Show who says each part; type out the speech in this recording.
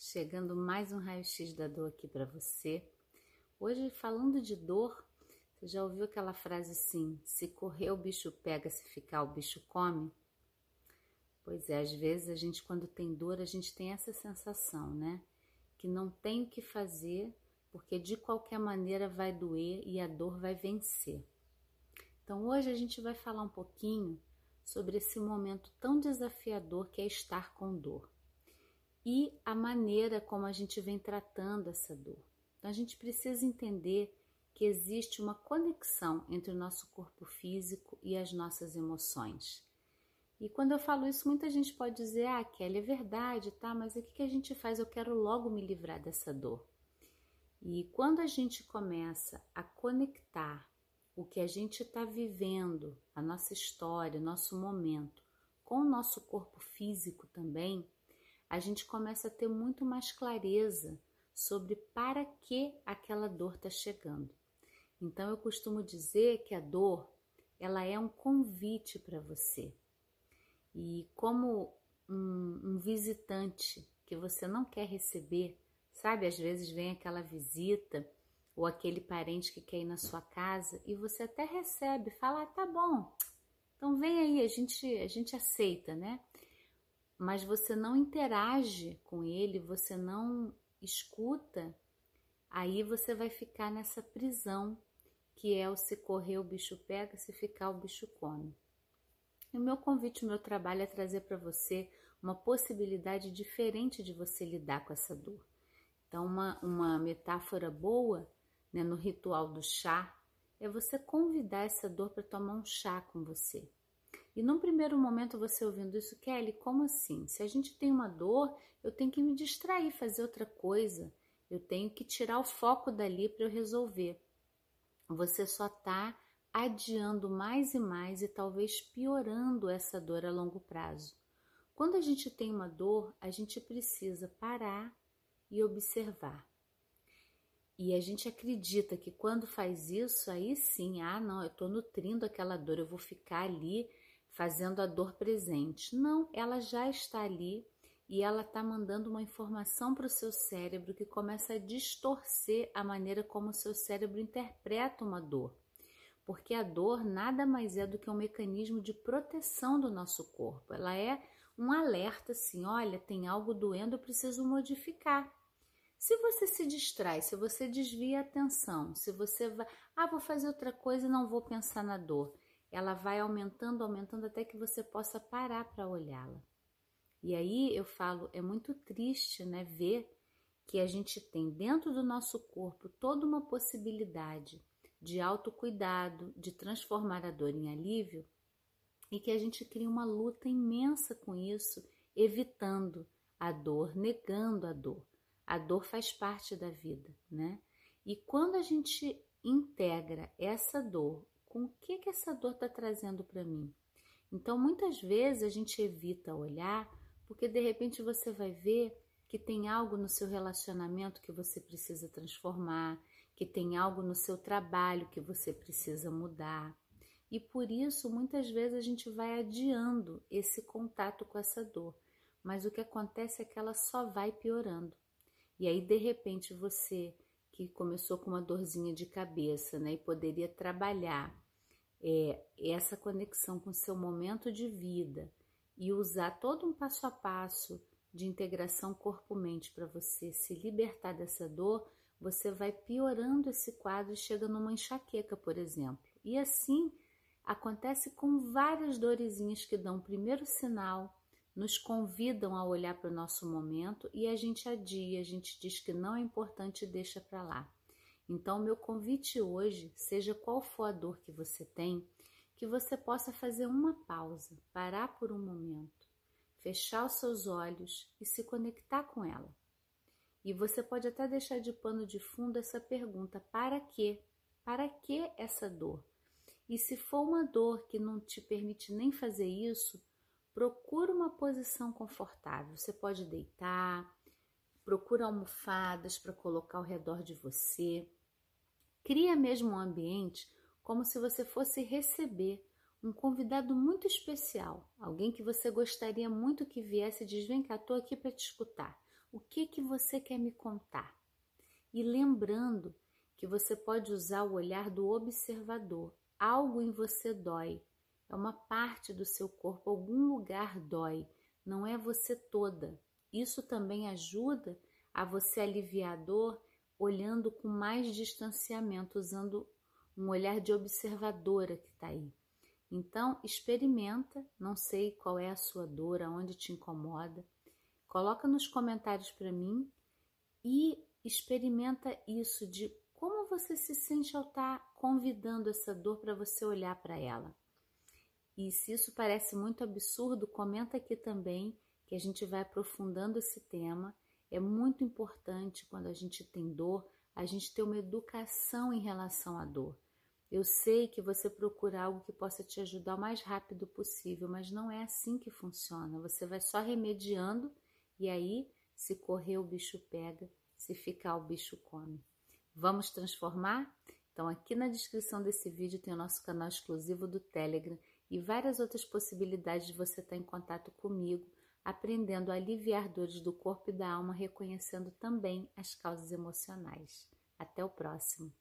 Speaker 1: Chegando mais um raio-x da dor aqui para você. Hoje, falando de dor, você já ouviu aquela frase assim: se correr o bicho pega, se ficar o bicho come? Pois é, às vezes a gente, quando tem dor, a gente tem essa sensação, né? Que não tem o que fazer, porque de qualquer maneira vai doer e a dor vai vencer. Então, hoje a gente vai falar um pouquinho sobre esse momento tão desafiador que é estar com dor e a maneira como a gente vem tratando essa dor. Então, a gente precisa entender que existe uma conexão entre o nosso corpo físico e as nossas emoções. E quando eu falo isso, muita gente pode dizer: Ah, Kelly, é verdade, tá? Mas o que a gente faz? Eu quero logo me livrar dessa dor. E quando a gente começa a conectar o que a gente está vivendo, a nossa história, o nosso momento, com o nosso corpo físico também, a gente começa a ter muito mais clareza sobre para que aquela dor está chegando. Então eu costumo dizer que a dor ela é um convite para você. E como um, um, visitante que você não quer receber, sabe? Às vezes vem aquela visita ou aquele parente que quer ir na sua casa e você até recebe, fala, ah, tá bom, então vem aí, a gente, a gente aceita, né? Mas você não interage com ele, você não escuta, aí você vai ficar nessa prisão que é o se correr o bicho pega, se ficar o bicho come. E o meu convite, o meu trabalho é trazer para você uma possibilidade diferente de você lidar com essa dor. Então, uma, uma metáfora boa né, no ritual do chá é você convidar essa dor para tomar um chá com você. E num primeiro momento você ouvindo isso, Kelly, como assim? Se a gente tem uma dor, eu tenho que me distrair, fazer outra coisa. Eu tenho que tirar o foco dali para eu resolver. Você só está adiando mais e mais e talvez piorando essa dor a longo prazo. Quando a gente tem uma dor, a gente precisa parar e observar. E a gente acredita que quando faz isso, aí sim, ah, não, eu estou nutrindo aquela dor, eu vou ficar ali fazendo a dor presente. Não, ela já está ali e ela está mandando uma informação para o seu cérebro que começa a distorcer a maneira como o seu cérebro interpreta uma dor. Porque a dor nada mais é do que um mecanismo de proteção do nosso corpo. Ela é um alerta assim: olha, tem algo doendo, eu preciso modificar. Se você se distrai, se você desvia a atenção, se você vai, ah, vou fazer outra coisa e não vou pensar na dor ela vai aumentando, aumentando até que você possa parar para olhá-la. E aí eu falo, é muito triste, né, ver que a gente tem dentro do nosso corpo toda uma possibilidade de autocuidado, de transformar a dor em alívio, e que a gente cria uma luta imensa com isso, evitando a dor, negando a dor. A dor faz parte da vida, né? E quando a gente integra essa dor com o que, que essa dor está trazendo para mim. Então, muitas vezes a gente evita olhar, porque de repente você vai ver que tem algo no seu relacionamento que você precisa transformar, que tem algo no seu trabalho que você precisa mudar. E por isso, muitas vezes a gente vai adiando esse contato com essa dor. Mas o que acontece é que ela só vai piorando. E aí, de repente, você que começou com uma dorzinha de cabeça, né, e poderia trabalhar é, essa conexão com seu momento de vida e usar todo um passo a passo de integração corpo-mente para você se libertar dessa dor, você vai piorando esse quadro e chega numa enxaqueca, por exemplo. E assim acontece com várias dorezinhas que dão o primeiro sinal nos convidam a olhar para o nosso momento e a gente adia, a gente diz que não é importante e deixa para lá. Então, meu convite hoje, seja qual for a dor que você tem, que você possa fazer uma pausa, parar por um momento, fechar os seus olhos e se conectar com ela. E você pode até deixar de pano de fundo essa pergunta: para quê? Para que essa dor? E se for uma dor que não te permite nem fazer isso, Procura uma posição confortável. Você pode deitar, procura almofadas para colocar ao redor de você. Cria mesmo um ambiente como se você fosse receber um convidado muito especial, alguém que você gostaria muito que viesse e diz: Vem cá, estou aqui para te escutar. O que que você quer me contar? E lembrando que você pode usar o olhar do observador. Algo em você dói, é uma parte do seu corpo, algum lugar dói, não é você toda. Isso também ajuda a você aliviar a dor olhando com mais distanciamento, usando um olhar de observadora que está aí. Então, experimenta, não sei qual é a sua dor, aonde te incomoda. Coloca nos comentários para mim e experimenta isso de como você se sente ao estar tá convidando essa dor para você olhar para ela. E se isso parece muito absurdo, comenta aqui também que a gente vai aprofundando esse tema. É muito importante quando a gente tem dor, a gente ter uma educação em relação à dor. Eu sei que você procura algo que possa te ajudar o mais rápido possível, mas não é assim que funciona. Você vai só remediando e aí, se correr, o bicho pega, se ficar, o bicho come. Vamos transformar? Então, aqui na descrição desse vídeo tem o nosso canal exclusivo do Telegram e várias outras possibilidades de você estar em contato comigo, aprendendo a aliviar dores do corpo e da alma, reconhecendo também as causas emocionais. Até o próximo!